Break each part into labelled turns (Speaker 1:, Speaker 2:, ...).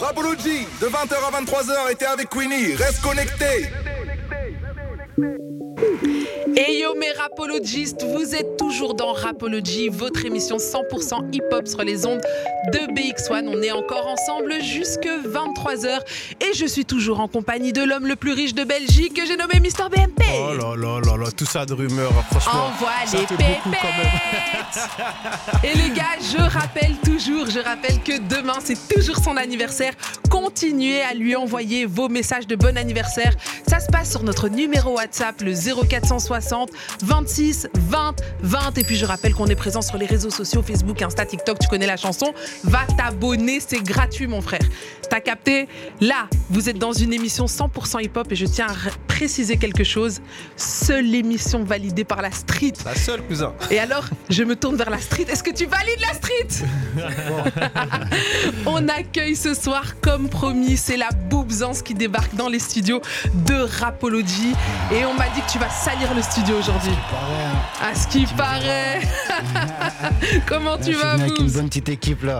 Speaker 1: Rapology, de 20h à 23h, était avec Queenie. Reste connecté.
Speaker 2: Et yo mes rapologistes, vous êtes toujours dans Rapology, votre émission 100% hip-hop sur les ondes de BX1. On est encore ensemble jusque 23h et je suis toujours en compagnie de l'homme le plus riche de Belgique que j'ai nommé Mister BMP.
Speaker 3: Oh là là là là, tout ça de rumeurs, franchement.
Speaker 2: Envoie
Speaker 3: ça
Speaker 2: les
Speaker 3: fait beaucoup quand même.
Speaker 2: pépettes Et les gars, je rappelle toujours, je rappelle que demain c'est toujours son anniversaire. Continuez à lui envoyer vos messages de bon anniversaire. Ça se passe sur notre numéro WhatsApp, le 0460 26 20 20. Et puis je rappelle qu'on est présent sur les réseaux sociaux, Facebook, Insta, TikTok, tu connais la chanson. Va t'abonner, c'est gratuit mon frère. T'as capté? Là, vous êtes dans une émission 100% hip-hop et je tiens à préciser quelque chose. Seule émission validée par la street.
Speaker 3: La seule, cousin.
Speaker 2: Et alors, je me tourne vers la street. Est-ce que tu valides la street? On accueille ce soir, comme promis, c'est la Boobzance qui débarque dans les studios de Rapology. Et on m'a dit que tu vas salir le studio aujourd'hui. À ce qui paraît. Comment tu vas,
Speaker 4: avec une
Speaker 2: Boobs
Speaker 4: bonne petite équipe là.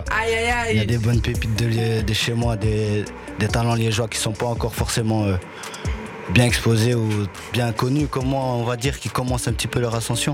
Speaker 4: Il y a des bonnes pépites de, chez moi, des, des talents liégeois qui sont pas encore forcément euh, bien exposés ou bien connus, comme moi, on va dire, qui commencent un petit peu leur ascension.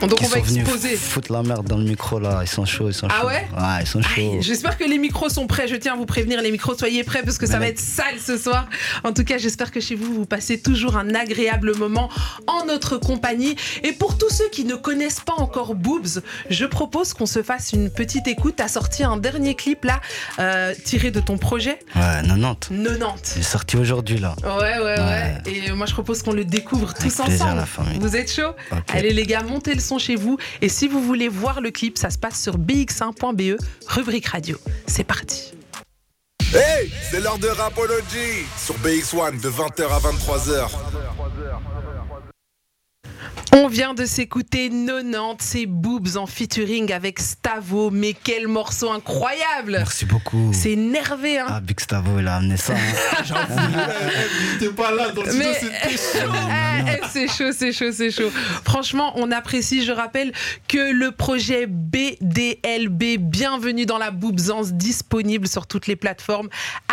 Speaker 2: Donc on va exposer.
Speaker 4: foutre la merde dans le micro là, ils sont chauds, ils sont
Speaker 2: Ah
Speaker 4: chauds.
Speaker 2: ouais
Speaker 4: Ouais, ils sont chauds.
Speaker 2: J'espère que les micros sont prêts. Je tiens à vous prévenir, les micros, soyez prêts parce que ça va être sale ce soir. En tout cas, j'espère que chez vous, vous passez toujours un agréable moment en notre compagnie. Et pour tous ceux qui ne connaissent pas encore Boobs, je propose qu'on se fasse une petite écoute. T'as sorti un dernier clip là, euh, tiré de ton projet
Speaker 4: Ouais, 90.
Speaker 2: 90.
Speaker 4: Il est sorti aujourd'hui là.
Speaker 2: Ouais, ouais, ouais,
Speaker 4: Ouais.
Speaker 2: Et moi, je propose qu'on le découvre
Speaker 4: Avec
Speaker 2: tous
Speaker 4: plaisir,
Speaker 2: ensemble.
Speaker 4: la famille.
Speaker 2: Vous êtes chaud. Allez, les gars, montez le son chez vous. Et si vous voulez voir le clip, ça se passe sur bx1.be, E, rubrique radio. C'est parti.
Speaker 1: Hey, c'est l'heure de Rapology sur BX1 de 20h à 23h.
Speaker 2: On vient de s'écouter 90, c'est Boobs en featuring avec Stavo. Mais quel morceau incroyable
Speaker 4: Merci beaucoup.
Speaker 2: C'est énervé, hein
Speaker 4: Ah, Big Stavo, il a amené ça. hein.
Speaker 3: T'es pas là dans le
Speaker 2: Mais
Speaker 3: c'était chaud.
Speaker 2: Eh, eh, c'est chaud, c'est chaud, c'est chaud. Franchement, on apprécie. Je rappelle que le projet BDLB, bienvenue dans la Boobsance, disponible sur toutes les plateformes.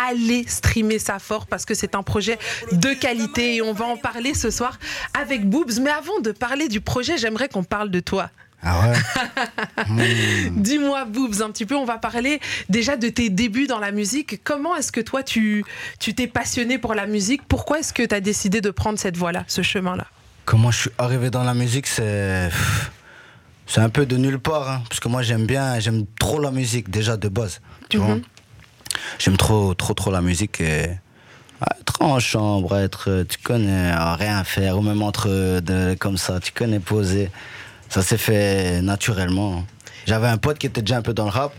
Speaker 2: Allez streamer ça fort parce que c'est un projet de qualité et on va en parler ce soir avec Boobs. Mais avant de parler du projet, j'aimerais qu'on parle de toi.
Speaker 4: Ah ouais
Speaker 2: Dis-moi, Boobs, un petit peu, on va parler déjà de tes débuts dans la musique. Comment est-ce que toi, tu tu t'es passionné pour la musique? Pourquoi est-ce que tu as décidé de prendre cette voie-là, ce chemin-là?
Speaker 4: Comment je suis arrivé dans la musique, c'est. C'est un peu de nulle part, hein, parce que moi j'aime bien, j'aime trop la musique déjà de base, tu vois. J'aime trop, trop, trop la musique et être en chambre, être, euh, tu connais, à rien faire, ou même entre euh, de- comme ça, tu connais, poser. Ça s'est fait naturellement. J'avais un pote qui était déjà un peu dans le rap,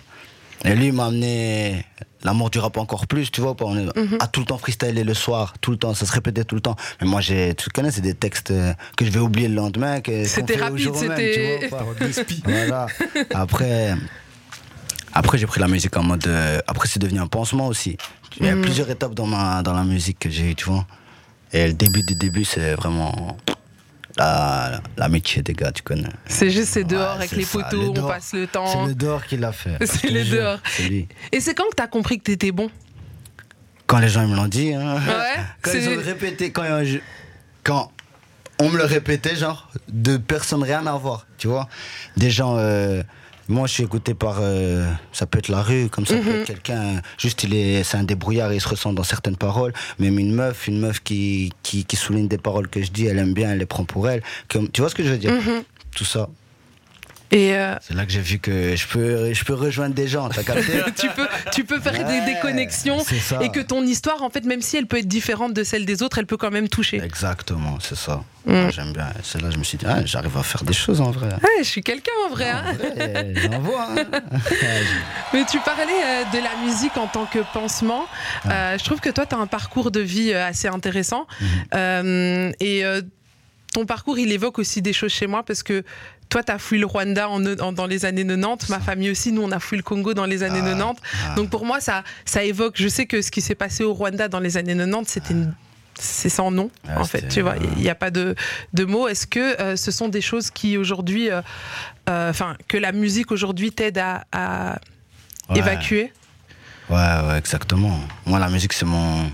Speaker 4: et lui m'a amené l'amour du rap encore plus, tu vois. On est
Speaker 2: Mhm.
Speaker 4: à tout le temps freestyler le soir, tout le temps, ça se répétait tout le temps. Mais moi, j'ai, tu connais, c'est des textes euh, que je vais oublier le lendemain. que-
Speaker 2: C'était rapide,
Speaker 4: jour même,
Speaker 2: c'était-.
Speaker 4: Voilà. Après, après j'ai pris la musique en mode. euh, après, c'est devenu un pansement aussi. Il y a
Speaker 2: Mhm.
Speaker 4: plusieurs étapes dans, ma, dans la musique que j'ai eu, tu vois. Et le début du début, c'est vraiment la- l'amitié des gars, tu connais.
Speaker 2: C'est juste, c'est dehors
Speaker 4: Ouais,
Speaker 2: avec
Speaker 4: c'est
Speaker 2: les
Speaker 4: ça,
Speaker 2: poteaux,
Speaker 4: le
Speaker 2: on
Speaker 4: dehors.
Speaker 2: passe le
Speaker 4: C'est
Speaker 2: temps.
Speaker 4: le dehors qui l'a fait.
Speaker 2: C'est le dehors.
Speaker 4: C'est lui.
Speaker 2: Et c'est quand que t'as compris que t'étais bon?
Speaker 4: Quand les gens ils me l'ont dit, hein.
Speaker 2: Ouais,
Speaker 4: quand
Speaker 2: c'est-
Speaker 4: ils ont répété, quand, euh, je- quand on me le répétait, genre, de personnes rien à voir, tu vois. Des gens, euh, moi je suis écouté par, euh, ça peut être la rue, comme ça peut
Speaker 2: Mhm.
Speaker 4: être quelqu'un, juste il est, c'est un débrouillard et il se ressent dans certaines paroles. Même une meuf, une meuf qui, qui, qui souligne des paroles que je dis, elle aime bien, elle les prend pour elle. Comme, tu vois ce que je veux dire?
Speaker 2: Mhm.
Speaker 4: Tout ça.
Speaker 2: Euh,
Speaker 4: C'est là que j'ai vu que je peux, je peux rejoindre des gens, t'as capté
Speaker 2: tu peux, tu peux faire des, des connexions et que ton histoire, en fait, même si elle peut être différente de celle des autres, elle peut quand même toucher.
Speaker 4: Exactement, c'est ça.
Speaker 2: Mm.
Speaker 4: Moi, J'aime bien. C'est là que je me suis dit, ah, j'arrive à faire des choses en vrai.
Speaker 2: Ouais, je suis quelqu'un en vrai. hein.
Speaker 4: J'en vois. hein.
Speaker 2: Mais tu parlais euh, de la musique en tant que pansement. Euh, je trouve que toi, tu as un parcours de vie assez intéressant.
Speaker 4: Mhm.
Speaker 2: Euh, et ton parcours, il évoque aussi des choses chez moi parce que toi, tu as fui le Rwanda en, en- dans les années 90. Ma famille aussi, nous, on a fui le Congo dans les années
Speaker 4: Ah,
Speaker 2: 90.
Speaker 4: ah.
Speaker 2: Donc pour moi, ça, ça évoque. Je sais que ce qui s'est passé au Rwanda dans les années 90, c'était une- C'est sans nom,
Speaker 4: Ah,
Speaker 2: en fait. Tu vois, il n'y a pas de, de mots. Est-ce que euh, ce sont des choses qui aujourd'hui, euh, euh, enfin, que la musique aujourd'hui t'aide à, à
Speaker 4: Ouais.
Speaker 2: évacuer?
Speaker 4: Ouais, ouais, exactement. Moi, la musique, c'est mon.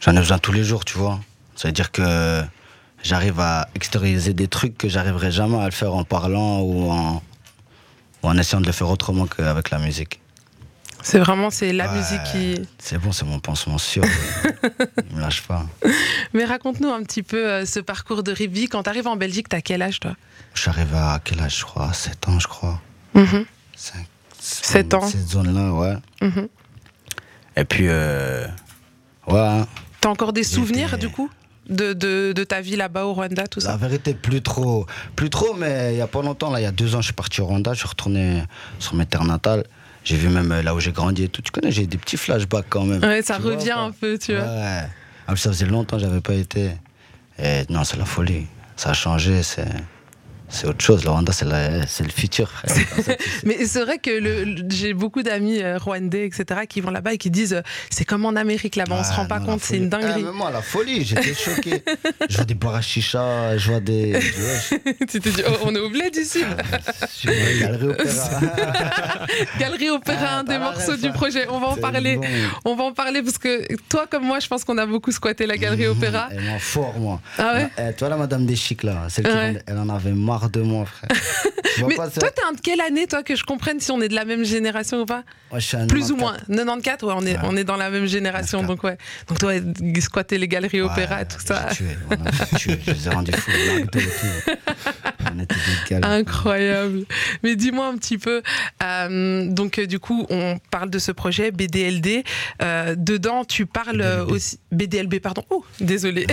Speaker 4: J'en ai besoin tous les jours, tu vois. Ça veut dire que j'arrive à extérioriser des trucs que j'arriverai jamais à le faire en parlant ou en, ou en essayant de le faire autrement qu'avec la musique.
Speaker 2: C'est vraiment c'est la
Speaker 4: Ouais,
Speaker 2: musique qui.
Speaker 4: C'est bon, c'est mon pansement sûr. Il me lâche pas.
Speaker 2: Mais raconte-nous un petit peu euh, ce parcours de Rivi. Quand tu arrives en Belgique, t'as quel âge toi?
Speaker 4: Je suis arrivé à quel âge, je crois? 7 ans, je crois. Cinq-
Speaker 2: Sept ans.
Speaker 4: Cette zone-là, ouais.
Speaker 2: mhm.
Speaker 4: Et puis, euh, ouais, hein.
Speaker 2: T'as encore des souvenirs du coup? De, de, de ta vie là-bas au Rwanda, tout
Speaker 4: La
Speaker 2: ça
Speaker 4: vérité, plus trop. Plus trop, mais il y a pas longtemps, là, il y a deux ans, je suis parti au Rwanda, je suis retourné sur mes terres natales. J'ai vu même euh, là où j'ai grandi et tout. Tu connais, j'ai des petits flashbacks quand même.
Speaker 2: Ouais, ça
Speaker 4: Tu
Speaker 2: revient un peu, tu vois.
Speaker 4: Ouais. Ah, ça faisait longtemps que j'avais pas été. Et non, c'est la folie. Ça a changé, c'est. C'est autre chose. Le Rwanda, c'est le futur.
Speaker 2: Mais c'est vrai que j'ai beaucoup d'amis euh, rwandais, etc., qui vont là-bas et qui disent euh, c'est comme en Amérique là-bas, on se rend pas compte, c'est une dinguerie.
Speaker 4: Ah, mais moi, la folie, j'étais choqué. je vois des bars à chicha, je vois des.
Speaker 2: tu t'es dit oh, on est au bled ici
Speaker 4: je vois des galeries opéra.
Speaker 2: Galerie Opéra,
Speaker 4: Ah,
Speaker 2: un des morceaux du projet. On va en parler.
Speaker 4: bon.
Speaker 2: On va en parler parce que toi comme moi, je pense qu'on a beaucoup squatté la Galerie Opéra.
Speaker 4: Et moi, fort, moi.
Speaker 2: Ah ouais
Speaker 4: Eh, tu vois la madame des chics, là, celle qui elle en avait marre de moi, frère.
Speaker 2: Mais toi, t'es un de quelle année, toi, que je comprenne si on est de la même génération ou pas
Speaker 4: Moi, je suis un
Speaker 2: Plus ou
Speaker 4: 94.
Speaker 2: moins 94, ouais, on est,
Speaker 4: Ouais.
Speaker 2: on est dans la même génération,
Speaker 4: 94.
Speaker 2: donc ouais. Donc toi, squatter les galeries opéra, tout ça.
Speaker 4: tué, on tuer, je les ai rendus fous.
Speaker 2: Incroyable. Mais dis-moi un petit peu. euh, donc, euh, du coup, on parle de ce projet BDLD. Euh, dedans, tu parles
Speaker 4: BDLB.
Speaker 2: aussi. BDLB, pardon. Oh, désolé.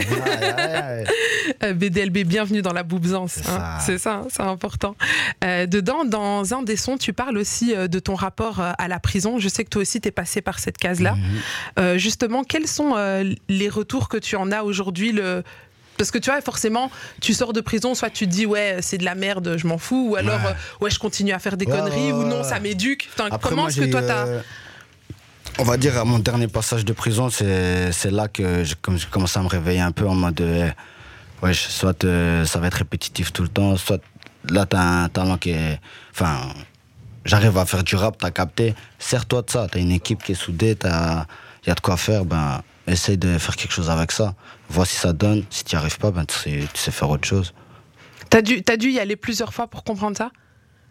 Speaker 2: BDLB, bienvenue dans la boubsance.
Speaker 4: C'est
Speaker 2: hein.
Speaker 4: Ça.
Speaker 2: C'est ça, c'est important. Euh, dedans, dans un des sons, tu parles aussi euh, de ton rapport euh, à la prison. Je sais que toi aussi, tu es passé par cette case-là.
Speaker 4: Mhm.
Speaker 2: Euh, justement, quels sont euh, les retours que tu en as aujourd'hui le... Parce que tu vois, forcément, tu sors de prison, soit tu te dis, ouais, c'est de la merde, je m'en fous, ou alors,
Speaker 4: Ouais.
Speaker 2: ouais, je continue à faire des
Speaker 4: Ouais,
Speaker 2: conneries,
Speaker 4: ouais,
Speaker 2: ou non, ça m'éduque. Enfin, comment est-ce que
Speaker 4: j'ai,
Speaker 2: toi, t'as.
Speaker 4: On va dire à mon dernier passage de prison, c'est là que je, comme, je commence à me réveiller un peu en mode. Ouais, soit euh, ça va être répétitif tout le temps, soit là, t'as un talent qui est. Enfin, j'arrive à faire du rap, t'as capté. Sers-toi de ça, t'as une équipe qui est soudée, il y a de quoi faire, ben, essaye de faire quelque chose avec ça. Vois si ça donne. Si tu n'y arrives pas, ben, tu, sais, tu sais faire autre chose.
Speaker 2: T'as dû, t'as dû y aller plusieurs fois pour comprendre ça?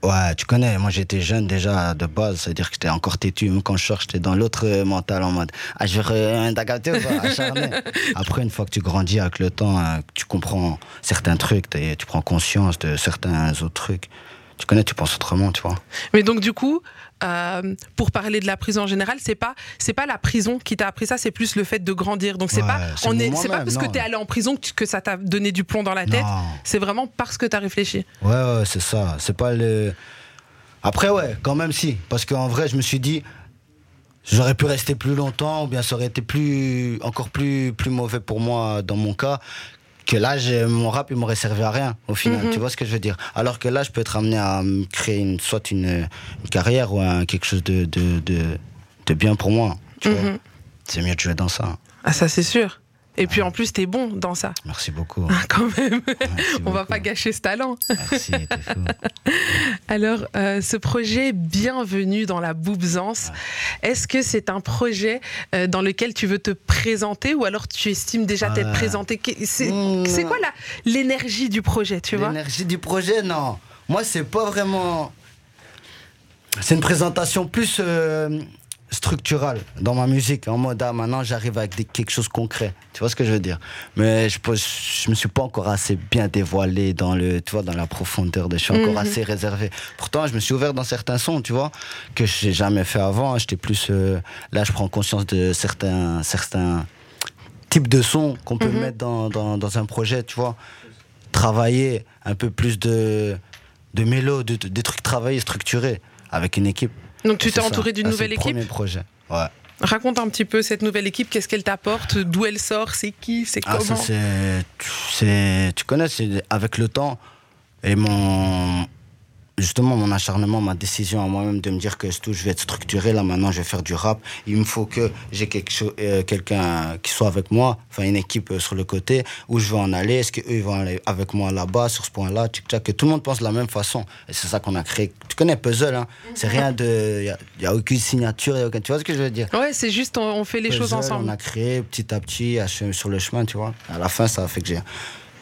Speaker 4: Ouais, tu connais, moi j'étais jeune déjà de base, c'est-à-dire que j'étais encore têtu, même quand je sors, j'étais dans l'autre euh, mental en mode Ah, je vais un t'as capté ou pas Acharné. Après, une fois que tu grandis avec le temps, que tu comprends certains trucs, tu prends conscience de certains autres trucs. Tu connais, tu penses autrement, tu vois.
Speaker 2: Mais donc, du coup, euh, pour parler de la prison en général, c'est pas, c'est pas la prison qui t'a appris ça, c'est plus le fait de grandir. Donc, c'est
Speaker 4: Ouais,
Speaker 2: pas, on est, c'est pas parce que t'es allé en prison que, tu- que ça t'a donné du plomb dans la tête. C'est vraiment parce que t'as réfléchi.
Speaker 4: Ouais, ouais, c'est ça. C'est pas le. Après, ouais, quand même, si. Parce qu'en vrai, je me suis dit, j'aurais pu rester plus longtemps, ou bien ça aurait été plus, encore plus, plus mauvais pour moi dans mon cas. Que là, mon rap, il m'aurait servi à rien, au final.
Speaker 2: Mhm.
Speaker 4: Tu vois ce que je veux dire? Alors que là, je peux être amené à créer une, soit une, une carrière ou un- quelque chose de, de, de, de bien pour moi.
Speaker 2: Mhm.
Speaker 4: C'est mieux de jouer dans ça.
Speaker 2: Ah, ça, c'est sûr. Et puis, en plus, t'es bon dans ça.
Speaker 4: Merci beaucoup.
Speaker 2: Ah, Quand même.
Speaker 4: Merci
Speaker 2: On va
Speaker 4: beaucoup.
Speaker 2: pas gâcher ce talent.
Speaker 4: Merci, t'es fou.
Speaker 2: Alors, euh, ce projet Bienvenue dans la Boubsance, est-ce que c'est un projet euh, dans lequel tu veux te présenter ou alors tu estimes déjà t'être
Speaker 4: Ouais.
Speaker 2: présenté Que- C'est
Speaker 4: Mmh.
Speaker 2: quoi la- l'énergie du projet, tu vois?
Speaker 4: L'énergie du projet, non. Moi, c'est pas vraiment. C'est une présentation plus euh, structurale dans ma musique. En mode, ah, maintenant, j'arrive avec des- quelque chose de concret. Tu vois ce que je veux dire? Mais je, pense- je me suis pas encore assez bien dévoilé dans, le, tu vois, dans la profondeur. De, je suis encore
Speaker 2: Mhm.
Speaker 4: assez réservé. Pourtant, je me suis ouvert dans certains sons, tu vois, que j'ai jamais fait avant. J'étais plus. euh, là, je prends conscience de certains. certains types de sons qu'on peut
Speaker 2: Mhm.
Speaker 4: mettre dans, dans, dans un projet, tu vois travailler un peu plus de, de mélo, de, de- des trucs travaillés, structurés, avec une équipe.
Speaker 2: Donc tu t'es entouré d'une
Speaker 4: Ah,
Speaker 2: nouvelle équipe
Speaker 4: premier projet. Ouais.
Speaker 2: Raconte un petit peu cette nouvelle équipe, qu'est-ce qu'elle t'apporte, d'où elle sort, c'est qui, c'est
Speaker 4: Ah, ça,
Speaker 2: comment
Speaker 4: c'est. Tu connais, c'est avec le temps et mon. Justement mon acharnement, ma décision à moi-même de me dire que c'est tout, je vais être structuré. Là maintenant, je vais faire du rap. Il me faut que j'ai quelque chose, euh, quelqu'un qui soit avec moi, enfin une équipe euh, sur le côté où je veux en aller. Est-ce qu'eux ils vont aller avec moi là-bas sur ce point-là, tic tac, que tout le monde pense de la même façon. Et c'est ça qu'on a créé. Tu connais Puzzle, hein? C'est rien de, il y, a aucune signature, y a aucun, tu vois ce que je veux dire?
Speaker 2: Ouais, c'est juste on, on fait les choses ensemble.
Speaker 4: On a créé petit à petit sur le chemin, tu vois. À la fin, ça a fait que j'ai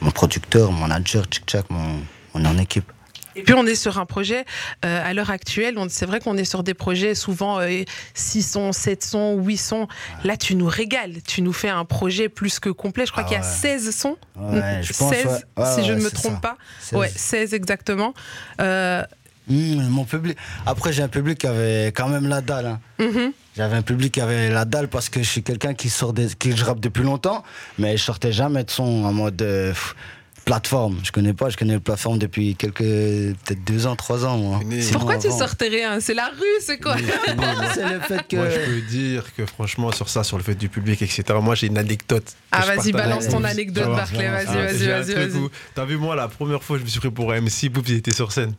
Speaker 4: mon producteur, mon manager, tic tac, mon, on est en équipe.
Speaker 2: Et puis on est sur un projet, euh, à l'heure actuelle, c'est vrai qu'on est sur des projets souvent euh, 6 sons, 7 sons, 8 sons. Là, tu nous régales, tu nous fais un projet plus que complet. Je crois
Speaker 4: Ah
Speaker 2: qu'il y a
Speaker 4: ouais.
Speaker 2: 16 sons,
Speaker 4: Ouais, je pense,
Speaker 2: 16
Speaker 4: ouais.
Speaker 2: Si je ne me trompe
Speaker 4: ça.
Speaker 2: pas.
Speaker 4: 16.
Speaker 2: Ouais, 16 exactement. Euh,
Speaker 4: Mmh, mon public. Après, j'ai un public qui avait quand même la dalle. hein.
Speaker 2: mhm.
Speaker 4: J'avais un public qui avait la dalle parce que je suis quelqu'un qui sort des, qui je rappe depuis longtemps, mais je sortais jamais de son en mode euh, plateforme. Je connais pas, je connais le plateforme depuis quelques peut-être deux ans, trois ans. Moi.
Speaker 2: Pourquoi tu sortais rien C'est la rue, c'est quoi?
Speaker 4: C'est le fait que.
Speaker 3: Moi, je peux dire que franchement, sur ça, sur le fait du public, etc., moi, j'ai une anecdote.
Speaker 2: Ah,
Speaker 3: je
Speaker 2: vas-y, balance ton anecdote. Barclay, vas-y,
Speaker 3: Ah,
Speaker 2: vas-y, vas-y,
Speaker 3: T'as vu, moi, la première fois, je me suis pris pour MC, Boubs, il était sur scène.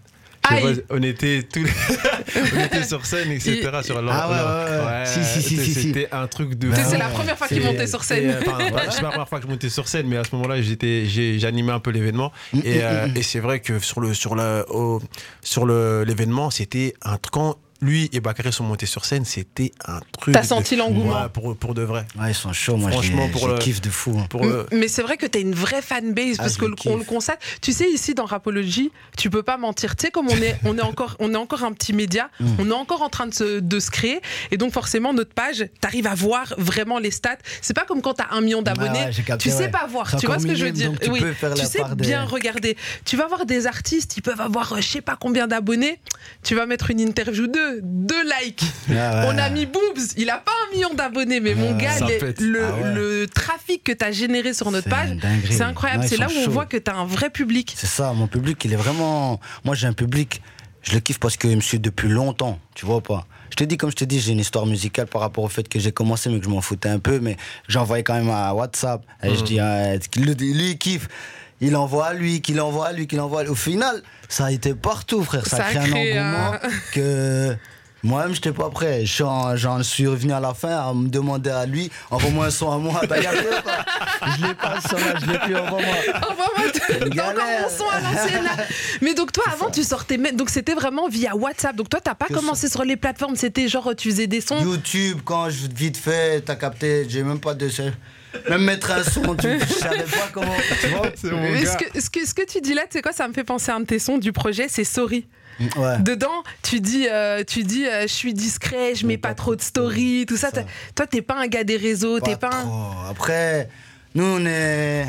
Speaker 2: Aïe.
Speaker 3: pas, on était tous on était sur scène, etc.
Speaker 2: Il-
Speaker 3: sur
Speaker 4: Ah ouais, ouais, ouais. Si, si, si.
Speaker 3: C'était un truc de.
Speaker 2: C'est la première fois qu'il montait sur scène.
Speaker 3: euh, enfin, c'est la première fois que je montais sur scène, mais à ce moment-là, j'étais, j'animais un peu l'événement.
Speaker 4: Mm,
Speaker 3: Et,
Speaker 4: mm,
Speaker 3: euh,
Speaker 4: mm.
Speaker 3: et c'est vrai que sur le, sur le, au- sur le, l'événement, c'était un truc. Lui et Bakary sont montés sur scène, c'était un truc.
Speaker 2: T'as senti l'engouement.
Speaker 3: Ouais, pour, pour de vrai.
Speaker 4: Ouais, ils sont chauds, moi
Speaker 3: Franchement,
Speaker 4: je
Speaker 3: pour le-
Speaker 4: les kiffe de fou. hein.
Speaker 3: Pour,
Speaker 2: Mais c'est vrai que tu as une vraie fanbase
Speaker 4: Ah,
Speaker 2: parce que
Speaker 4: le
Speaker 2: constate. Tu sais ici dans Rapology, tu peux pas mentir. Tu sais comme on est on est encore on est encore un petit média,
Speaker 4: Mm.
Speaker 2: on est encore en train de se, de se créer et donc forcément notre page, tu arrives à voir vraiment les stats. C'est pas comme quand tu as un million d'abonnés,
Speaker 4: Ah ouais, capté,
Speaker 2: tu sais
Speaker 4: ouais.
Speaker 2: pas voir, tu vois ce que je veux dire?
Speaker 4: tu peux faire
Speaker 2: tu
Speaker 4: la
Speaker 2: sais
Speaker 4: part des-
Speaker 2: bien regarder. Tu vas voir des artistes, ils peuvent avoir euh, je sais pas combien d'abonnés, tu vas mettre une interview d'eux, deux likes.
Speaker 4: Ouais, ouais.
Speaker 2: On a mis Boobs, il a pas un million d'abonnés, mais mon
Speaker 4: Ouais,
Speaker 2: gars, les- le,
Speaker 4: Ah ouais.
Speaker 2: le trafic que tu as généré sur notre page, c'est incroyable. C'est là où on voit que tu as un vrai public.
Speaker 4: C'est ça, mon public, il est vraiment. Moi, j'ai un public, je le kiffe parce qu'il me suit depuis longtemps, tu vois pas? Je te dis, comme je te dis, j'ai une histoire musicale par rapport au fait que j'ai commencé, mais que je m'en foutais un peu, mais j'envoyais quand même à WhatsApp. Et je dis, ah, lui, il kiffe. Il envoie à lui, qu'il envoie à lui, qu'il envoie à lui. Au final, ça a été partout, frère. Ça,
Speaker 2: Ça
Speaker 4: a
Speaker 2: a
Speaker 4: créé un engouement
Speaker 2: un-
Speaker 4: que. Moi-même, j'étais pas prêt. J'en suis revenu à la fin à me demander à lui, envoie-moi un son à moi. T'as gardé ou pas Je l'ai pas, ce son-là, je l'ai plus, envoie-moi.
Speaker 2: Envoie-moi encore mon son à l'ancienne. Mais donc toi, avant, tu sortais. Donc c'était vraiment via WhatsApp. Donc toi, t'as pas
Speaker 4: Que
Speaker 2: commencé sur les plateformes. C'était genre, tu faisais des sons.
Speaker 4: YouTube, quand je vite fait, t'as capté, j'ai même pas de. Même mettre un son, tu, je savais pas comment. Tu vois
Speaker 3: c'est mon
Speaker 2: Mais
Speaker 3: gars.
Speaker 2: ce, que, ce, que, ce que tu dis là, tu sais quoi, ça me fait penser à un de tes sons du projet, c'est Sorry.
Speaker 4: Ouais.
Speaker 2: Dedans, tu dis, euh, tu dis, euh, je suis discret, je mets pas trop de story, tout ça. Toi, t'es pas un gars des réseaux, t'es pas un.
Speaker 4: trop. Après, nous, on est.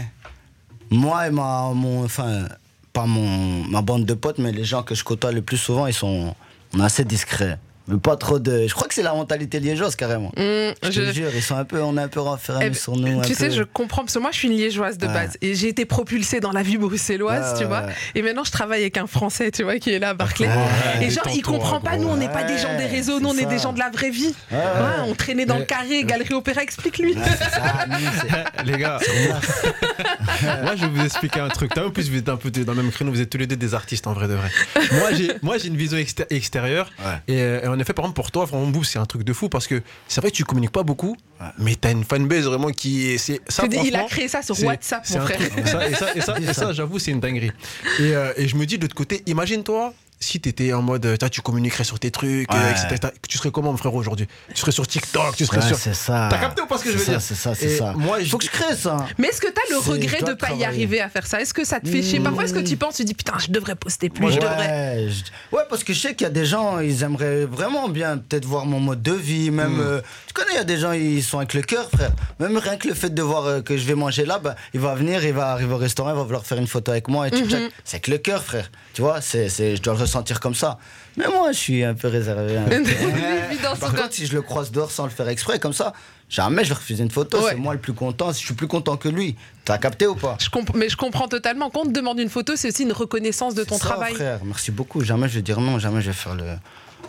Speaker 4: Moi et ma. Mon, enfin, pas mon, ma bande de potes, mais les gens que je côtoie le plus souvent, ils sont. On est assez discrets. Mais pas trop de. Je crois que c'est la mentalité liégeoise, carrément.
Speaker 2: Hum,
Speaker 4: Je
Speaker 2: je-
Speaker 4: te jure, ils sont un peu. On est un peu renfermés
Speaker 2: Eh ben,
Speaker 4: sur nous. un
Speaker 2: tu sais,
Speaker 4: peu.
Speaker 2: je comprends, parce que moi je suis une liégeoise de
Speaker 4: Ouais.
Speaker 2: base et j'ai été propulsée dans la vie bruxelloise,
Speaker 4: Ouais,
Speaker 2: tu
Speaker 4: ouais,
Speaker 2: vois.
Speaker 4: ouais.
Speaker 2: Et maintenant je travaille avec un Français, tu vois, qui est là à Barclay.
Speaker 3: Ouais,
Speaker 2: et genre, il comprend pas,
Speaker 3: gros.
Speaker 2: nous on n'est pas des gens des réseaux, nous on est des gens de la vraie vie.
Speaker 4: Ouais, ouais.
Speaker 2: Ouais, on traînait dans le carré, Galerie Opéra, explique-lui.
Speaker 3: Les gars, moi je vais vous expliquer un truc. En plus vous êtes un peu dans le même créneau, vous êtes tous les deux des artistes en vrai de vrai. Moi j'ai moi j'ai une vision exté- extérieure et, euh, et en effet par exemple pour toi vraiment Boub c'est un truc de fou parce que c'est vrai que tu communiques pas beaucoup mais t'as une fanbase vraiment qui est c'est ça
Speaker 2: il a créé ça sur WhatsApp, mon frère.
Speaker 3: truc. Et ça, et ça, et ça, et ça, j'avoue, c'est une dinguerie. Et, euh, et je me dis de l'autre côté, imagine-toi si t'étais en mode, tu communiquerais sur tes trucs,
Speaker 4: Ouais.
Speaker 3: etc. Tu serais comment, mon frère, aujourd'hui? Tu serais sur TikTok, tu serais
Speaker 4: Ouais,
Speaker 3: sur.
Speaker 4: c'est ça.
Speaker 3: T'as capté ou pas ce que je veux dire?
Speaker 4: C'est ça, c'est ça.
Speaker 3: Moi,
Speaker 4: Il faut que je crée ça.
Speaker 2: Mais est-ce que t'as le regret de pas y arriver à faire ça? Est-ce que ça te fait chier? Parfois, est-ce que tu penses, tu dis putain, je devrais poster plus, je devrais.
Speaker 4: Ouais, je- ouais, parce que je sais qu'il y a des gens, ils aimeraient vraiment bien peut-être voir mon mode de vie. Même,
Speaker 3: Mm.
Speaker 4: euh, tu connais, il y a des gens, ils sont avec le cœur, frère. Même rien que le fait de voir euh, que je vais manger là, bah, il va venir, il va arriver au restaurant, il va vouloir faire une photo avec moi. Et tchac. C'est avec le cœur, frère. Tu vois, c'est, c'est, je dois le ressentir comme ça. Mais moi, je suis un peu réservé. un peu.
Speaker 2: Évident,
Speaker 4: Par contre, si je le croise dehors sans le faire exprès, comme ça, jamais je vais refuser une photo.
Speaker 2: Ouais.
Speaker 4: C'est moi le plus content. Je suis plus content que lui. T'as capté ou pas
Speaker 2: Je mais je comprends totalement. Quand on te demande une photo, c'est aussi une reconnaissance de ton
Speaker 4: ça,
Speaker 2: travail.
Speaker 4: frère. Merci beaucoup. Jamais je vais dire non, jamais je vais faire le.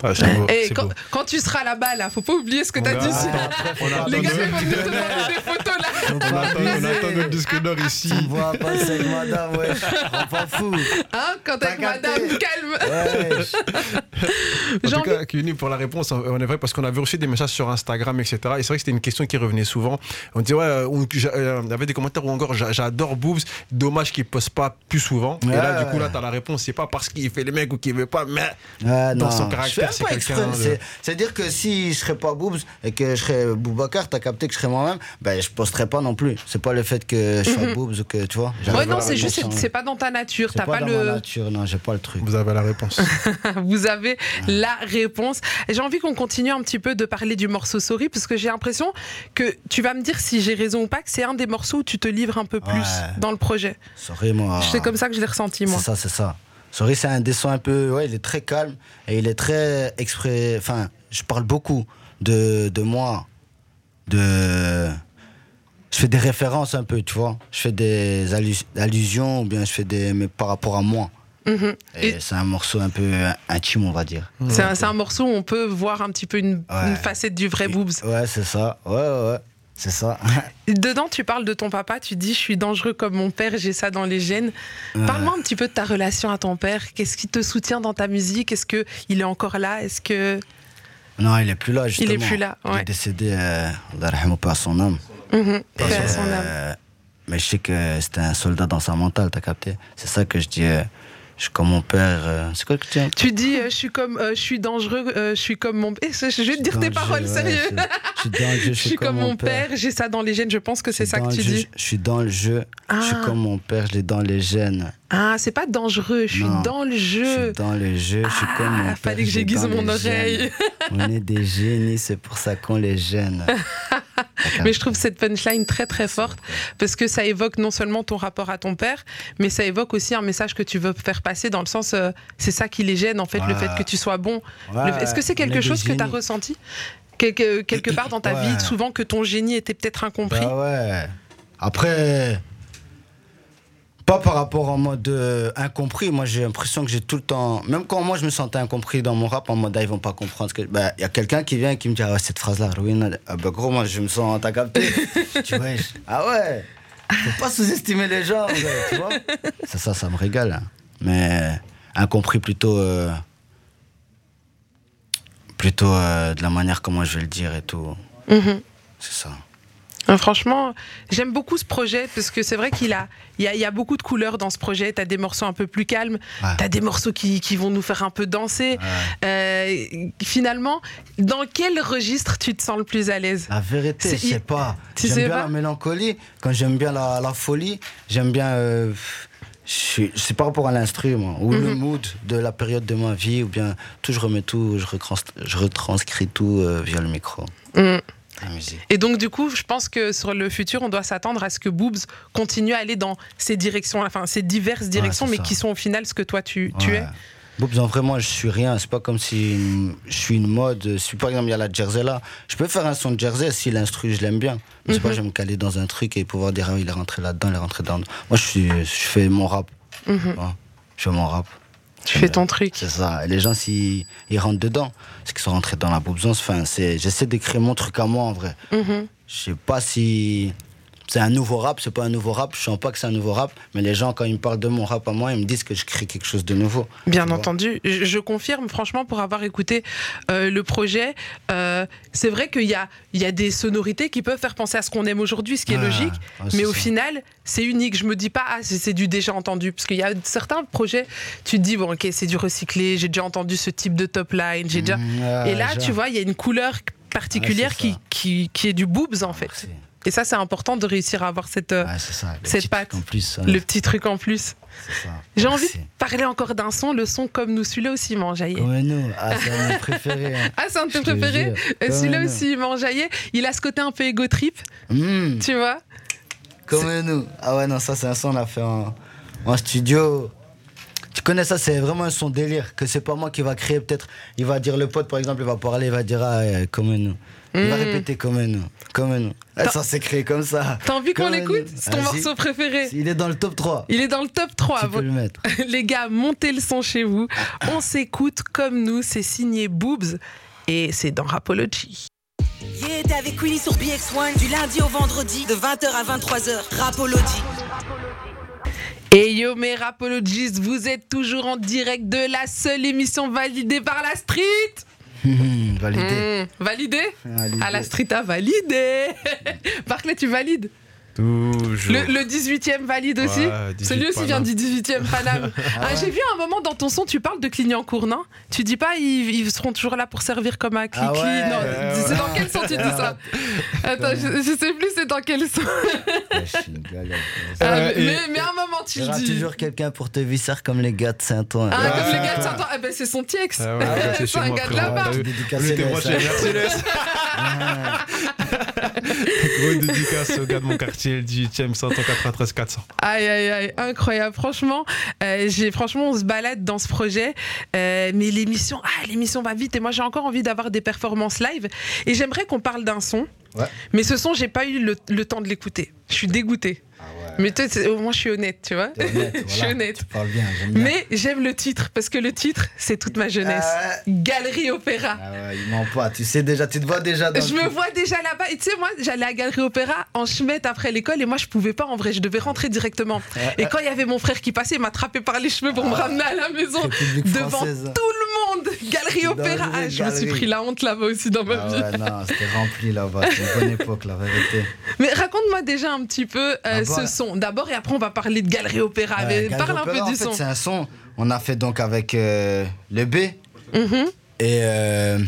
Speaker 3: Ah, beau,
Speaker 2: Et quand,
Speaker 3: beau.
Speaker 2: quand tu seras là-bas, là, faut pas oublier ce que t'as
Speaker 3: On
Speaker 2: dit.
Speaker 3: On attend
Speaker 2: Les gars, ils vont nous demander des photos là.
Speaker 3: On attend- on attend notre disque d'or ici.
Speaker 4: Tu vois passer avec madame, ouais. Rends pas fou.
Speaker 2: Hein, quand
Speaker 4: T'as
Speaker 2: avec
Speaker 4: capté
Speaker 2: madame, calme.
Speaker 4: Ouais.
Speaker 3: En
Speaker 2: J'ai
Speaker 3: tout
Speaker 2: envie-
Speaker 3: cas, Kuni, pour la réponse, on est vrai parce qu'on avait reçu des messages sur Instagram, etc. Et c'est vrai que c'était une question qui revenait souvent. On disait, ouais, euh, on- euh, il y avait des commentaires où encore, j'a- j'adore Boobs, dommage qu'il poste pas plus souvent. Et là,
Speaker 4: Ouais.
Speaker 3: du coup, là, t'as la réponse. C'est pas parce qu'il fait les mecs ou qu'il veut pas, mais
Speaker 4: Ah,
Speaker 3: Dans
Speaker 4: non.
Speaker 3: son caractère, c'est
Speaker 4: pas
Speaker 3: de-
Speaker 4: C'est- C'est-à-dire que si je serais pas Boobs et que je serais Boubacar, t'as capté que je serais moi-même, ben je posterais pas non plus. C'est pas le fait que je sois Boobs ou que tu vois.
Speaker 2: Ouais, non, c'est juste, c'est- pas dans ta nature.
Speaker 4: C'est
Speaker 2: T'as
Speaker 4: pas,
Speaker 2: pas,
Speaker 4: dans
Speaker 2: le.
Speaker 4: ma nature, non, j'ai pas le truc.
Speaker 3: vous avez la réponse.
Speaker 2: Vous avez la réponse. J'ai envie qu'on continue un petit peu de parler du morceau Sorry, parce que j'ai l'impression que tu vas me dire si j'ai raison ou pas, que c'est un des morceaux où tu te livres un peu plus
Speaker 4: Ouais.
Speaker 2: dans le projet.
Speaker 4: Sorry, moi.
Speaker 2: C'est comme ça que je l'ai ressenti, moi.
Speaker 4: C'est ça, c'est ça. Sorry, c'est un dessin un peu. Ouais, il est très calme et il est très exprès. Enfin, je parle beaucoup de, de moi. De. Je fais des références un peu, tu vois. Je fais des allu- allusions ou bien je fais des. Mais par rapport à moi.
Speaker 2: Mhm.
Speaker 4: Et,
Speaker 2: Et-
Speaker 4: c'est un morceau un peu intime, on va dire.
Speaker 2: C'est un, morceau où on peut voir un petit peu une,
Speaker 4: Ouais.
Speaker 2: une facette du vrai Boobs.
Speaker 4: Ouais, c'est ça. Ouais, ouais, ouais. C'est ça.
Speaker 2: Dedans, tu parles de ton papa, tu dis je suis dangereux comme mon père, j'ai ça dans les gènes. Parle-moi un petit peu de ta relation à ton père. Qu'est-ce qui te soutient dans ta musique? Est-ce que il est encore là? Est-ce que
Speaker 4: non, il est plus là, justement.
Speaker 2: est plus là,
Speaker 4: Il est décédé, euh, paix à son âme.
Speaker 2: Mhm. À son âme.
Speaker 4: Euh, mais je sais que c'était un soldat dans sa mentale, t'as capté? C'est ça que je dis. euh, je suis comme mon père. euh, c'est quoi que tu dis
Speaker 2: Tu dis euh, je suis comme euh, je suis dangereux, je suis comme mon père. Je je vais te dire tes
Speaker 4: le
Speaker 2: paroles,
Speaker 4: ouais,
Speaker 2: sérieux.
Speaker 4: Je suis
Speaker 2: Je comme mon père, j'ai ça dans les gènes. Je pense que c'est ça que tu
Speaker 4: jeu,
Speaker 2: dis.
Speaker 4: Je suis dans le jeu. Je suis
Speaker 2: Ah.
Speaker 4: comme mon père, je l'ai dans les gènes.
Speaker 2: Ah, c'est pas dangereux. Je suis
Speaker 4: Non,
Speaker 2: dans le
Speaker 4: Je
Speaker 2: jeu.
Speaker 4: suis dans le jeu, je suis comme mon
Speaker 2: Ah,
Speaker 4: père.
Speaker 2: fallait que
Speaker 4: je
Speaker 2: j'aiguise mon oreille.
Speaker 4: On est des génies, c'est pour ça qu'on les gêne.
Speaker 2: Mais je trouve cette punchline très très forte parce que ça évoque non seulement ton rapport à ton père, mais ça évoque aussi un message que tu veux faire passer dans le sens euh, c'est ça qui les gêne en fait, le fait que tu sois bon. Le- Est-ce que c'est quelque chose que tu as ressenti? Quelque, quelque part dans ta
Speaker 4: Ouais.
Speaker 2: vie, souvent que ton génie était peut-être incompris?
Speaker 4: Bah ouais. Après, pas par rapport en mode euh, incompris. Moi, j'ai l'impression que j'ai tout le temps. Même quand moi, je me sentais incompris dans mon rap, en mode, ah, ils vont pas comprendre ce que. Bah, il y a quelqu'un qui vient et qui me dit, ah ouais, cette phrase-là, Rowena, ah bah gros, moi, je me sens. T'as capté Tu vois, je- Ah ouais Faut pas sous-estimer les gens, tu vois Ça, ça, ça me régale. hein. Mais incompris plutôt. euh, plutôt euh, de la manière comment je vais le dire et tout.
Speaker 2: Mhm.
Speaker 4: C'est ça.
Speaker 2: Euh, Franchement, j'aime beaucoup ce projet parce que c'est vrai qu'il a, il y a, il y a beaucoup de couleurs dans ce projet. Tu as des morceaux un peu plus calmes,
Speaker 4: Ouais.
Speaker 2: tu as des morceaux qui, qui vont nous faire un peu danser.
Speaker 4: Ouais.
Speaker 2: Euh, finalement, dans quel registre tu te sens le plus à l'aise?
Speaker 4: La vérité,
Speaker 2: C'est-
Speaker 4: je sais pas. J'aime
Speaker 2: sais
Speaker 4: bien
Speaker 2: pas?
Speaker 4: la mélancolie, quand j'aime bien la, la folie, j'aime bien. euh, c'est par rapport à l'instrument ou le
Speaker 2: Mhm.
Speaker 4: mood de la période de ma vie, ou bien tout, je remets tout, je retranscris tout euh, via le micro,
Speaker 2: Mm.
Speaker 4: Musique.
Speaker 2: Et donc, du coup, je pense que sur le futur, on doit s'attendre à ce que Boobs continue à aller dans ces directions, enfin, ces diverses directions, mais
Speaker 4: ça.
Speaker 2: qui sont au final ce que toi tu, tu
Speaker 4: Ouais.
Speaker 2: es.
Speaker 4: Boobs, en vrai, moi, je suis rien. C'est pas comme si mm, je suis une mode. Si par exemple, il y a la Jersey là, je peux faire un son de Jersey si l'instru, je l'aime bien. Mais c'est pas,
Speaker 2: Mhm.
Speaker 4: je vais me caler dans un truc et pouvoir dire, ah il est rentré là-dedans, il est rentré dans. Moi, je, suis, je fais mon rap.
Speaker 2: Mhm.
Speaker 4: Ouais. Je fais mon rap.
Speaker 2: Tu fais ton truc.
Speaker 4: C'est ça. Et les gens, s'ils ils rentrent dedans, c'est qu'ils sont rentrés dans la boobsance. Enfin, c'est, j'essaie d'écrire mon truc à moi, en vrai.
Speaker 2: Mhm.
Speaker 4: Je sais pas si c'est un nouveau rap, c'est pas un nouveau rap. Je sens pas que c'est un nouveau rap. Mais les gens, quand ils me parlent de mon rap à moi, ils me disent que je crée quelque chose de nouveau.
Speaker 2: Bien entendu, je, je confirme franchement pour avoir écouté euh, le projet, euh, c'est vrai qu'il y a, il y a des sonorités qui peuvent faire penser à ce qu'on aime aujourd'hui, ce qui est
Speaker 4: Ah,
Speaker 2: logique,
Speaker 4: c'est
Speaker 2: mais au
Speaker 4: ça.
Speaker 2: final c'est unique. Je me dis pas ah c'est du déjà entendu parce qu'il y a certains projets, tu te dis bon ok c'est du recyclé, j'ai déjà entendu ce type de top line, j'ai déjà.
Speaker 4: Mmh, ouais,
Speaker 2: Et là
Speaker 4: genre.
Speaker 2: tu vois il y a une couleur particulière
Speaker 4: Ouais, c'est
Speaker 2: qui, qui, qui est du boobs en fait.
Speaker 4: Merci.
Speaker 2: Et ça c'est important de réussir à avoir cette euh,
Speaker 4: Ouais, c'est ça.
Speaker 2: Cette patte,
Speaker 4: En plus,
Speaker 2: le petit truc en plus. J'ai envie de parler encore d'un son, le son comme nous, celui-là aussi m'enjaillait.
Speaker 4: Comme nous. Ah, c'est un de mes préférés. hein.
Speaker 2: Ah, c'est un de tes préférés Celui-là aussi, il m'enjaillait. Il a ce côté un peu égo trip,
Speaker 4: Mmh,
Speaker 2: tu vois
Speaker 4: comme nous. Ah ouais, non, ça, c'est un son qu'on a fait en, en studio. Tu connais ça, c'est vraiment son délire. Que c'est pas moi qui va créer, peut-être. Il va dire le pote, par exemple, il va parler, il va dire ah, comme nous. Il va
Speaker 2: Mm.
Speaker 4: répéter comme nous. Comme nous. Ah, Ça s'est créé comme ça.
Speaker 2: T'as envie qu'on l'écoute. C'est ton morceau préféré.
Speaker 4: Il est dans le top 3.
Speaker 2: Il est dans le top 3.
Speaker 4: Tu peux le mettre.
Speaker 2: Les gars, montez le son chez vous. On s'écoute comme nous. C'est signé Boobs et c'est dans Rapology.
Speaker 5: Yeah, t'es avec Willy sur BX1 du lundi au vendredi de 20h à 23h. Rapology.
Speaker 2: Et yo mes Rapologistes, vous êtes toujours en direct de la seule émission validée par la street.
Speaker 4: Hum, validé.
Speaker 2: Hmm, validé
Speaker 4: Validé.
Speaker 2: À la street a validé. Barclay, tu valides
Speaker 3: Toujours.
Speaker 2: le, le 18e valide aussi
Speaker 3: Ouais, 18
Speaker 2: Celui aussi vient
Speaker 3: Paname.
Speaker 2: du 18e Paname. Ah, J'ai vu un moment dans ton son, tu parles de Clignancourt, non? Tu dis pas ils, ils seront toujours là pour servir comme un clic
Speaker 4: Ah ouais.
Speaker 2: Non,
Speaker 3: Ouais,
Speaker 2: c'est
Speaker 3: ouais.
Speaker 2: dans quel son tu dis ça? Attends, je, je sais plus c'est dans quel son.
Speaker 4: Ouais.
Speaker 2: Ah,
Speaker 3: Ouais,
Speaker 2: mais, mais à un moment tu dis.
Speaker 4: toujours quelqu'un pour te visser comme les gars de Saint-Ouen.
Speaker 2: Ah,
Speaker 3: Ouais.
Speaker 2: comme les gars de Saint-Ouen, eh ben, c'est son TX.
Speaker 3: Ah ouais, ouais, c'est chez
Speaker 2: un
Speaker 3: moi,
Speaker 2: gars de là-bas.
Speaker 3: T'as vu
Speaker 4: Dédicacé
Speaker 3: On était
Speaker 4: les
Speaker 3: branchés
Speaker 4: SAF.
Speaker 3: Mercedes. Gros dédicace au gars de mon quartier, le 18ème 193 400.
Speaker 2: Aïe, aïe, aïe, incroyable. Franchement, euh, j'ai, franchement, on se balade dans ce projet, euh, mais l'émission, ah, l'émission va vite et moi j'ai encore envie d'avoir des performances live. Et j'aimerais qu'on parle d'un son,
Speaker 4: Ouais.
Speaker 2: mais ce son, j'ai pas eu le, le temps de l'écouter. Je suis dégoûtée. Mais toi, c'est- au moins, je suis honnête, tu vois.
Speaker 4: Honnête,
Speaker 2: je suis honnête.
Speaker 4: Tu parles bien.
Speaker 2: Mais j'aime le titre parce que le titre, c'est toute ma jeunesse.
Speaker 4: Ah
Speaker 2: Galerie Opéra.
Speaker 4: Ah ouais, il ment pas. Tu sais déjà, tu te vois déjà dans
Speaker 2: Je me vois déjà là-bas. Et tu sais, moi, j'allais à Galerie Opéra en chemette après l'école et moi, je pouvais pas en vrai. Je devais rentrer directement. Et quand il y avait mon frère qui passait, il m'attrapait par les cheveux pour me ramener à la maison. Devant
Speaker 4: française.
Speaker 2: tout le monde. Galerie Opéra. Ah, je me suis pris la honte là-bas aussi dans ma
Speaker 4: Ah
Speaker 2: vie.
Speaker 4: ouais, non, c'était rempli là-bas. C'est une bonne époque, la vérité.
Speaker 2: Mais raconte-moi déjà un petit peu euh,
Speaker 4: Ah
Speaker 2: ce son. D'abord, et après, on va parler de Galerie Opéra.
Speaker 4: Ouais,
Speaker 2: Mais
Speaker 4: Galerie
Speaker 2: parle un peu
Speaker 4: en
Speaker 2: du
Speaker 4: fait,
Speaker 2: son.
Speaker 4: C'est un son. On a fait donc avec euh, le B.
Speaker 2: Mhm.
Speaker 4: Et euh,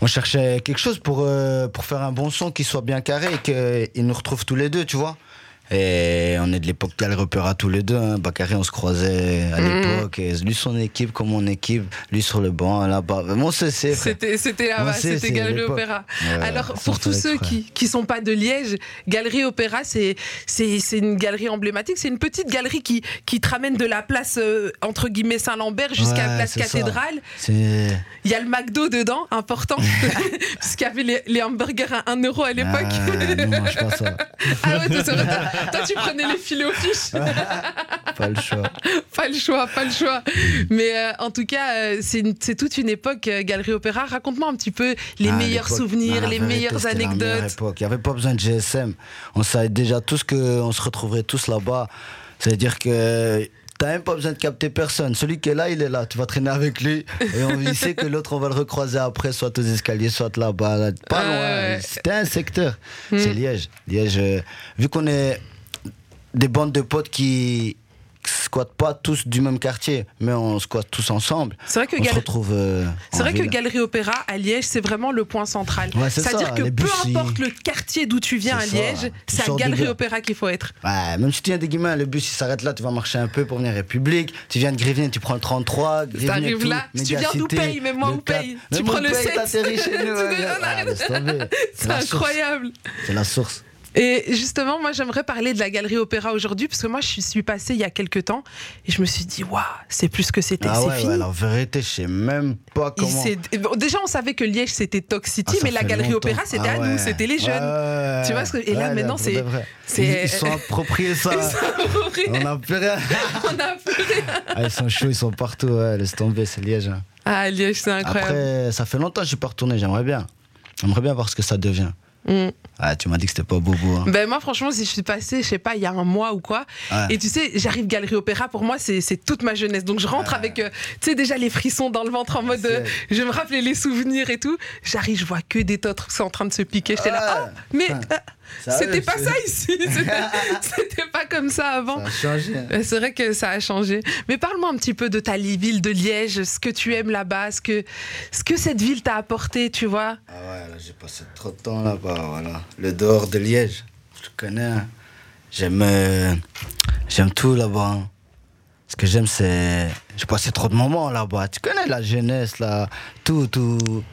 Speaker 4: on cherchait quelque chose pour, euh, pour faire un bon son qui soit bien carré et qu'il nous retrouve tous les deux, tu vois. Et on est de l'époque Galerie Opéra tous les deux. Hein. Bakary, on se croisait à
Speaker 2: Mhm.
Speaker 4: l'époque. Lui, son équipe, comme mon équipe. Lui sur le banc, là-bas. Bon, frère.
Speaker 2: C'était, c'était là-bas, c'était Galerie. Opéra.
Speaker 4: Ouais,
Speaker 2: Alors,
Speaker 4: ça
Speaker 2: pour tous ceux
Speaker 4: frère.
Speaker 2: qui qui sont pas de Liège, Galerie Opéra, c'est, une galerie emblématique. C'est une petite galerie qui, qui te ramène de la place, euh, entre guillemets, Saint-Lambert jusqu'à
Speaker 4: Ouais,
Speaker 2: place
Speaker 4: ça.
Speaker 2: Cathédrale. Il y a le McDo dedans, important, puisqu'il y avait les, les hamburgers à 1 euro à l'époque.
Speaker 4: Ah, non, ça.
Speaker 2: Ah ouais, toi, tu prenais les filets aux fiches.
Speaker 4: Pas le choix.
Speaker 2: pas le choix, pas le choix. Mais euh, en tout cas, euh, c'est toute une époque, euh, Galerie Opéra. Raconte-moi un petit peu les
Speaker 4: Ah,
Speaker 2: meilleurs souvenirs,
Speaker 4: non, la
Speaker 2: les meilleures
Speaker 4: meilleure
Speaker 2: anecdotes.
Speaker 4: époque. Il n'y avait pas besoin de GSM. On savait déjà tous qu'on se retrouverait tous là-bas. C'est-à-dire que t'as même pas besoin de capter personne. Celui qui est là, il est là. Tu vas traîner avec lui. Et on il sait que l'autre, on va le recroiser après, soit aux escaliers, soit là-bas. là. Pas
Speaker 2: Ah,
Speaker 4: loin.
Speaker 2: ouais.
Speaker 4: C'était un secteur.
Speaker 2: Hmm.
Speaker 4: C'est Liège. Liège, euh, vu qu'on est des bandes de potes qui squattent pas tous du même quartier, mais on squatte tous ensemble.
Speaker 2: C'est vrai que,
Speaker 4: On se
Speaker 2: Gal-
Speaker 4: retrouve. euh,
Speaker 2: c'est que. Galerie Opéra à Liège, c'est vraiment le point central.
Speaker 4: Ouais, c'est
Speaker 2: C'est-à-dire que peu importe le quartier d'où tu viens à
Speaker 4: C'est.
Speaker 2: Liège, c'est à Galerie. Opéra qu'il faut être.
Speaker 4: Ouais, même si tu viens des Guillemins, le bus il s'arrête là, tu vas marcher un peu pour venir République. Tu viens de Grivien, tu prends le 33. Grivien,
Speaker 2: T'arrives
Speaker 4: tout,
Speaker 2: là, si tu viens d'Oupey, même moi Oupey,
Speaker 4: 4.
Speaker 2: tu prends le
Speaker 4: Oupey,
Speaker 2: 7.
Speaker 4: t'atterris chez nous.
Speaker 2: Tu
Speaker 4: ouais.
Speaker 2: dis, on
Speaker 4: Ah,
Speaker 2: arrête.
Speaker 4: laisse tomber.
Speaker 2: C'est incroyable.
Speaker 4: C'est la source.
Speaker 2: Et justement, moi, j'aimerais parler de la Galerie Opéra aujourd'hui, parce que moi, je suis passée il y a quelques temps, et je me suis dit, waouh, c'est plus que c'était,
Speaker 4: Ah
Speaker 2: c'est
Speaker 4: ouais,
Speaker 2: fini.
Speaker 4: ouais, la vérité, je sais même pas comment.
Speaker 2: déjà, on savait que Liège, c'était Talk City,
Speaker 4: Ah,
Speaker 2: mais la Galerie
Speaker 4: longtemps.
Speaker 2: Opéra, c'était
Speaker 4: Ah
Speaker 2: à nous, c'était les jeunes. Tu vois ce que- et là, maintenant, c'est-
Speaker 4: Ils, ils sont appropriés ça.
Speaker 2: Ils sont horribles.
Speaker 4: On a plus rien.
Speaker 2: On a plus rien.
Speaker 4: Ah, ils sont chauds, ils sont partout. Ouais, laisse tomber, c'est Liège. hein.
Speaker 2: Ah, Liège, c'est incroyable.
Speaker 4: Après, ça fait longtemps que je suis pas retourné, j'aimerais bien. J'aimerais bien voir ce que ça devient.
Speaker 2: Mm.
Speaker 4: Ah, tu m'as dit que c'était pas bobo. hein.
Speaker 2: Ben moi franchement si je suis passée je sais pas il y a un mois ou quoi
Speaker 4: Ouais.
Speaker 2: et tu sais j'arrive Galerie Opéra pour moi c'est toute ma jeunesse donc je rentre avec euh, tu sais déjà les frissons dans le ventre en mode euh, je vais me rappeler les souvenirs et tout j'arrive je vois que des totres qui sont en train de se piquer j'étais là
Speaker 4: Ouais.
Speaker 2: ah mais
Speaker 4: Putain.
Speaker 2: euh, c'était pas ça ici c'était pas comme ça avant
Speaker 4: Ça a changé. hein.
Speaker 2: C'est vrai que ça a changé. Mais parle-moi un petit peu de ta ville de Liège, ce que tu aimes là-bas, ce que, ce que cette ville t'a apporté, tu vois.
Speaker 4: Ah ouais, là, j'ai passé trop de temps là-bas, voilà. Le dehors de Liège, je connais. hein. J'aime, euh, j'aime tout là-bas. hein. Ce que j'aime, c'est. J'ai passé trop de moments là-bas. Tu connais la jeunesse, là. Tout, tout.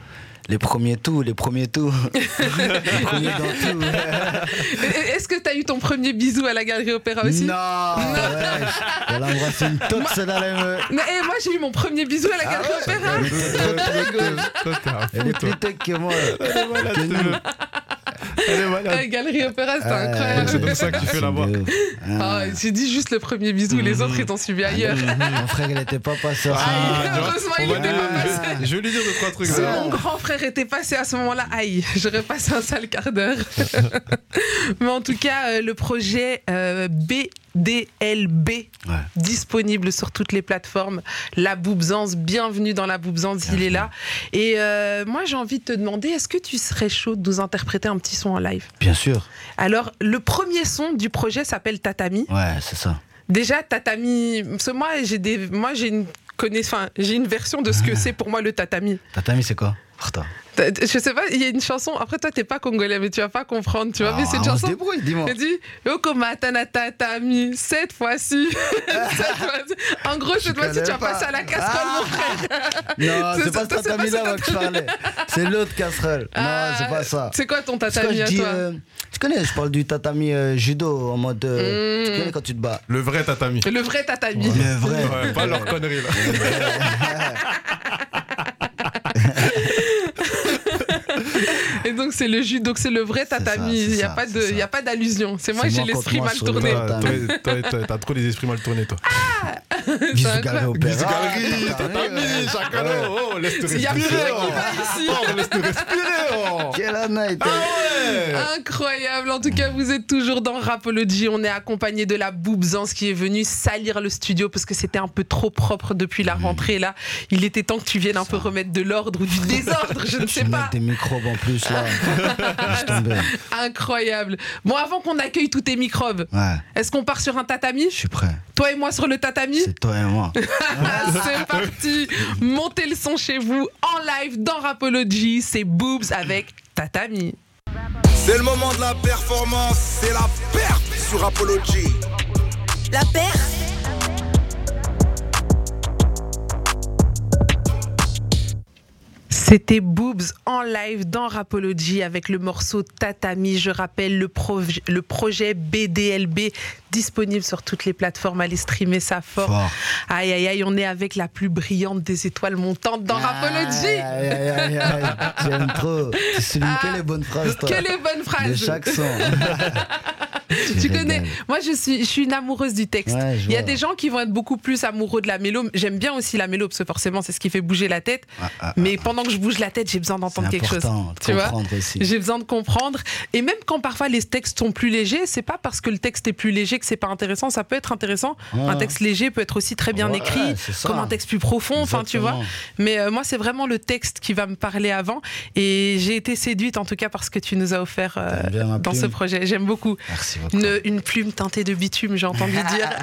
Speaker 4: Les premiers tout, les premiers tout. les premiers dans tout.
Speaker 2: Est-ce que t'as eu ton premier bisou à la Galerie Opéra aussi
Speaker 4: Non, ouais, Elle a embrassé une toque, celle-là. elle me-
Speaker 2: Mais eh, moi j'ai eu mon premier bisou à la
Speaker 4: Ah
Speaker 2: Galerie Opéra.
Speaker 4: Elle est plus tech plus que moi.
Speaker 3: Elle est Elle est malade.
Speaker 2: Ah, Galerie Opéra, c'était
Speaker 4: Ah,
Speaker 2: incroyable.
Speaker 3: c'est donc ça que tu fais
Speaker 4: c'est de ouf.
Speaker 2: Ah, j'ai dit juste le premier bisou, les autres ils ont suivi ailleurs.
Speaker 4: Mon frère, il était pas passé à ce moment-là.
Speaker 3: vois,
Speaker 2: Heureusement, il
Speaker 3: va
Speaker 2: était
Speaker 3: dire-
Speaker 2: pas passé.
Speaker 3: Je vais lui dire deux, trois trucs.
Speaker 2: Si
Speaker 3: là.
Speaker 2: mon grand frère était passé à ce moment-là, aïe, j'aurais passé un sale quart d'heure. Mais en tout cas, euh, le projet euh,
Speaker 4: Ouais.
Speaker 2: disponible sur toutes les plateformes. La Boubzance, bienvenue dans la Boubzance, il est là. Et euh, moi, j'ai envie de te demander, est-ce que tu serais chaud de nous interpréter un petit son en live?
Speaker 4: Bien sûr.
Speaker 2: Alors, le premier son du projet s'appelle Tatami.
Speaker 4: Ouais, c'est ça.
Speaker 2: Déjà, tatami, parce que moi, j'ai des, moi, j'ai une connaissance, enfin, j'ai une version de ce que c'est pour moi le tatami.
Speaker 4: Tatami, c'est quoi?
Speaker 2: Je sais pas, il y a une chanson. Après, toi, t'es pas congolais, mais tu vas pas comprendre, tu vois. mais c'est une
Speaker 4: Ah,
Speaker 2: chanson.
Speaker 4: débrouille, dis-moi.
Speaker 2: Elle dit Yokomata tatami, cette fois-ci. Cette fois-ci. En gros, cette fois-ci, tu vas
Speaker 4: pas.
Speaker 2: passer à la casserole, mon frère.
Speaker 4: Non,
Speaker 2: C'est
Speaker 4: c'est pas
Speaker 2: ça,
Speaker 4: ce tatami là que je parlais. C'est l'autre casserole.
Speaker 2: Ah,
Speaker 4: Non, c'est pas ça.
Speaker 2: C'est quoi ton tatami à
Speaker 4: dis,
Speaker 2: toi
Speaker 4: euh, tu connais, je parle du tatami euh, judo en mode. euh,
Speaker 2: Mm.
Speaker 4: Tu connais quand tu te bats
Speaker 3: Le vrai tatami.
Speaker 2: Le vrai tatami.
Speaker 4: Le vrai.
Speaker 3: Ouais, pas leur connerie là.
Speaker 2: Et donc, c'est le jus, donc c'est le vrai tatami. Il n'y a, pas de- y a pas d'allusion. C'est moi,
Speaker 4: C'est
Speaker 2: j'ai l'esprit mal tourné.
Speaker 3: Toi, T'as trop les esprits mal tournés, toi.
Speaker 4: Bisous
Speaker 2: incroyable.
Speaker 4: galerie opéra.
Speaker 3: Bisous, galerie,
Speaker 4: tatami,
Speaker 3: chacun. Oh, laisse-te
Speaker 2: Il y a plus
Speaker 3: respirer. oh. Oh, laisse-te respirer. oh.
Speaker 4: Quelle année
Speaker 3: Ah ouais.
Speaker 2: Incroyable. En tout cas, vous êtes toujours dans Rapology. On est accompagné de la Boubzance qui est venue salir le studio parce que c'était un peu trop propre depuis la rentrée. Là, il était temps que tu viennes un peu remettre de l'ordre ou du désordre. Je ne sais pas.
Speaker 4: des microbes en plus là.
Speaker 2: Incroyable. Bon, avant qu'on accueille tous tes microbes,
Speaker 4: Ouais,
Speaker 2: est-ce qu'on part sur un tatami?
Speaker 4: Je suis prêt.
Speaker 2: Toi et moi sur le tatami?
Speaker 4: C'est toi et moi.
Speaker 2: C'est parti. Montez le son chez vous en live dans Rapology. C'est Boobs avec Tatami.
Speaker 1: C'est le moment de la performance, c'est la perte sur Apology.
Speaker 5: La paire
Speaker 2: C'était Boobs en live dans Rapology avec le morceau Tatami. Je rappelle le, proj- le projet BDLB disponible sur toutes les plateformes. Allez streamer ça fort.
Speaker 4: Fort.
Speaker 2: Aïe aïe aïe, on est avec la plus brillante des étoiles montantes dans Rapology.
Speaker 4: Aïe, aïe, aïe, aïe. J'aime trop. Tu soulignes
Speaker 2: Ah,
Speaker 4: que les bonnes phrases, toi.
Speaker 2: Que les bonnes
Speaker 4: De
Speaker 2: phrases.
Speaker 4: chaque son.
Speaker 2: Tu connais, moi je suis, je suis une amoureuse du texte.
Speaker 4: Ouais,
Speaker 2: Il y a des gens qui vont être beaucoup plus amoureux de la mélo. J'aime bien aussi la mélo parce que forcément c'est ce qui fait bouger la tête.
Speaker 4: Ah, ah,
Speaker 2: Mais pendant que je bouge la tête, j'ai besoin d'entendre quelque chose.
Speaker 4: de
Speaker 2: Tu vois. J'ai besoin de comprendre. Et même quand parfois les textes sont plus légers, c'est pas parce que le texte est plus léger que c'est pas intéressant. Ça peut être intéressant. Un texte léger peut être aussi très bien
Speaker 4: Ouais,
Speaker 2: écrit, comme un texte plus profond. Enfin, tu vois. Mais euh, moi, c'est vraiment le texte qui va me parler avant. Et j'ai été séduite en tout cas parce que tu nous as offert euh, dans ce projet. J'aime beaucoup.
Speaker 4: Merci
Speaker 2: une plume teintée de bitume, j'ai entendu dire.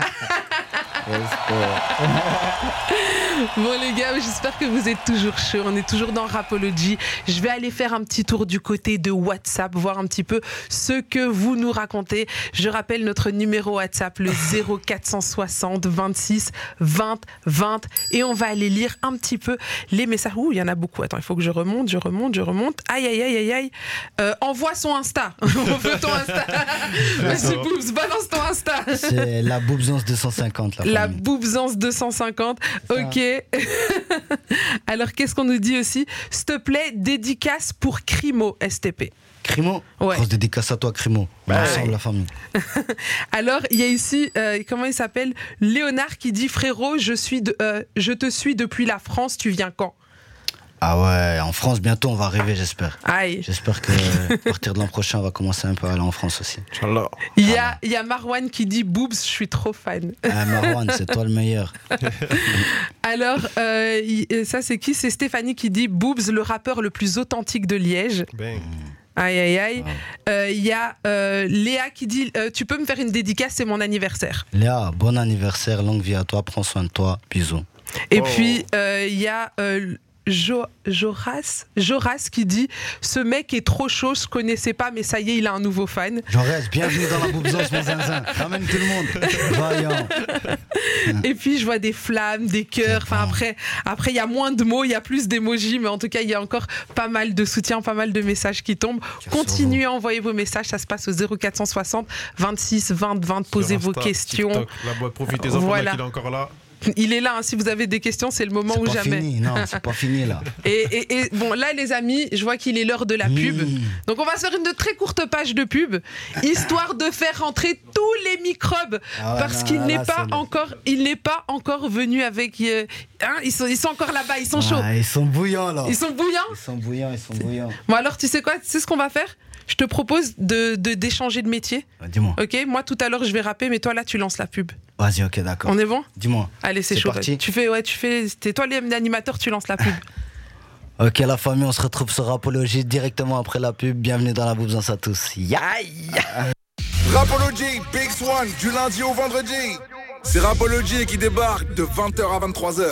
Speaker 2: Bon les gars, j'espère que vous êtes toujours chauds. On est toujours dans Rapology. Je vais aller faire un petit tour du côté de WhatsApp, voir un petit peu ce que vous nous racontez. Je rappelle notre numéro WhatsApp, le 0460 26 20 20. Et on va aller lire un petit peu les messages. Ouh, il y en a beaucoup. Attends, il faut que je remonte, je remonte, je remonte. Aïe, aïe, aïe, aïe, aïe. Euh, envoie son Insta. On veut ton Insta. Vas-y, Boobs, balance ton Insta.
Speaker 4: C'est la boobsance 250 là.
Speaker 2: La boobsance 250. Ok. Alors, qu'est-ce qu'on nous dit aussi? S'il te plaît, dédicace pour Crimo STP.
Speaker 4: Crimo?
Speaker 2: Ouais.
Speaker 4: Grosse dédicace à toi, Crimo.
Speaker 3: Bah
Speaker 4: Ensemble,
Speaker 3: ouais.
Speaker 4: la famille.
Speaker 2: Alors, il y a ici, euh, comment il s'appelle? Léonard qui dit Frérot, je, suis de- euh, je te suis depuis la France, tu viens quand?
Speaker 4: Ah ouais, en France, bientôt, on va arriver, j'espère.
Speaker 2: Aïe.
Speaker 4: J'espère que à partir de l'an prochain, on va commencer un peu à aller en France aussi.
Speaker 3: Inch'Allah.
Speaker 2: Il y a, il y a Marwan qui dit Boobs, je suis trop fan.
Speaker 4: Ah, Marwan, c'est toi le meilleur.
Speaker 2: Alors, euh, ça c'est qui? C'est Stéphanie qui dit Boobs, le rappeur le plus authentique de Liège.
Speaker 3: Bang.
Speaker 2: Aïe, aïe, aïe.
Speaker 4: Wow.
Speaker 2: Euh, Il y a euh, Léa qui dit euh, Tu peux me faire une dédicace, c'est mon anniversaire.
Speaker 4: Léa, bon anniversaire, longue vie à toi, prends soin de toi, bisous.
Speaker 2: Et
Speaker 3: Oh.
Speaker 2: puis, euh, il y a euh, Jo- Joras, Joras qui dit Ce mec est trop chaud, je connaissais pas, mais ça y est, il a un nouveau fan.
Speaker 4: Reste, bienvenue dans la boubzance, mon zinzin. Ramène tout le monde. Voyons.
Speaker 2: Et puis je vois des flammes, des cœurs. Enfin après, après il y a moins de mots, il y a plus d'émojis, mais en tout cas il y a encore pas mal de soutien, pas mal de messages qui tombent. Continuez à envoyer vos messages, ça se passe au 0460 26 20 20. Posez vos questions.
Speaker 3: TikTok, la boîte, profitez-en
Speaker 2: Voilà.
Speaker 3: qu'il est encore là.
Speaker 2: Il est là. hein, si vous avez des questions, c'est le moment
Speaker 4: C'est
Speaker 2: ou
Speaker 4: pas
Speaker 2: jamais.
Speaker 4: fini, non, c'est pas fini là.
Speaker 2: Et, et- et bon, là, les amis, je vois qu'il est l'heure de la pub.
Speaker 4: Mmh.
Speaker 2: Donc, on va se faire une très courte page de pub, histoire de faire rentrer tous les microbes,
Speaker 4: Ah ouais,
Speaker 2: parce qu'il n'est pas
Speaker 4: le-
Speaker 2: encore, il n'est pas encore venu avec. euh, hein, ils sont, ils sont encore là-bas, ils sont chauds,
Speaker 4: Ah, ils sont bouillants là.
Speaker 2: ils sont bouillants.
Speaker 4: Ils sont bouillants, ils sont bouillants.
Speaker 2: Bon, alors, tu sais quoi, tu sais ce qu'on va faire? Je te propose de de- d'échanger de métier.
Speaker 4: Ah, Dis-moi.
Speaker 2: Ok, moi tout à l'heure je vais rapper, mais toi là tu lances la pub.
Speaker 4: Vas-y, ok, d'accord.
Speaker 2: On est bon?
Speaker 4: Dis-moi.
Speaker 2: Allez, c'est
Speaker 4: C'est
Speaker 2: chaud.
Speaker 4: parti.
Speaker 2: Tu fais, ouais, tu fais. C'est toi l'animateur, tu lances la pub.
Speaker 4: Ok, la famille, on se retrouve sur Rapologie directement après la pub. Bienvenue dans la boubzance à tous. Yaï
Speaker 1: Rapology, Big Swan, du lundi au vendredi. C'est Rapology qui débarque de 20h à 23h.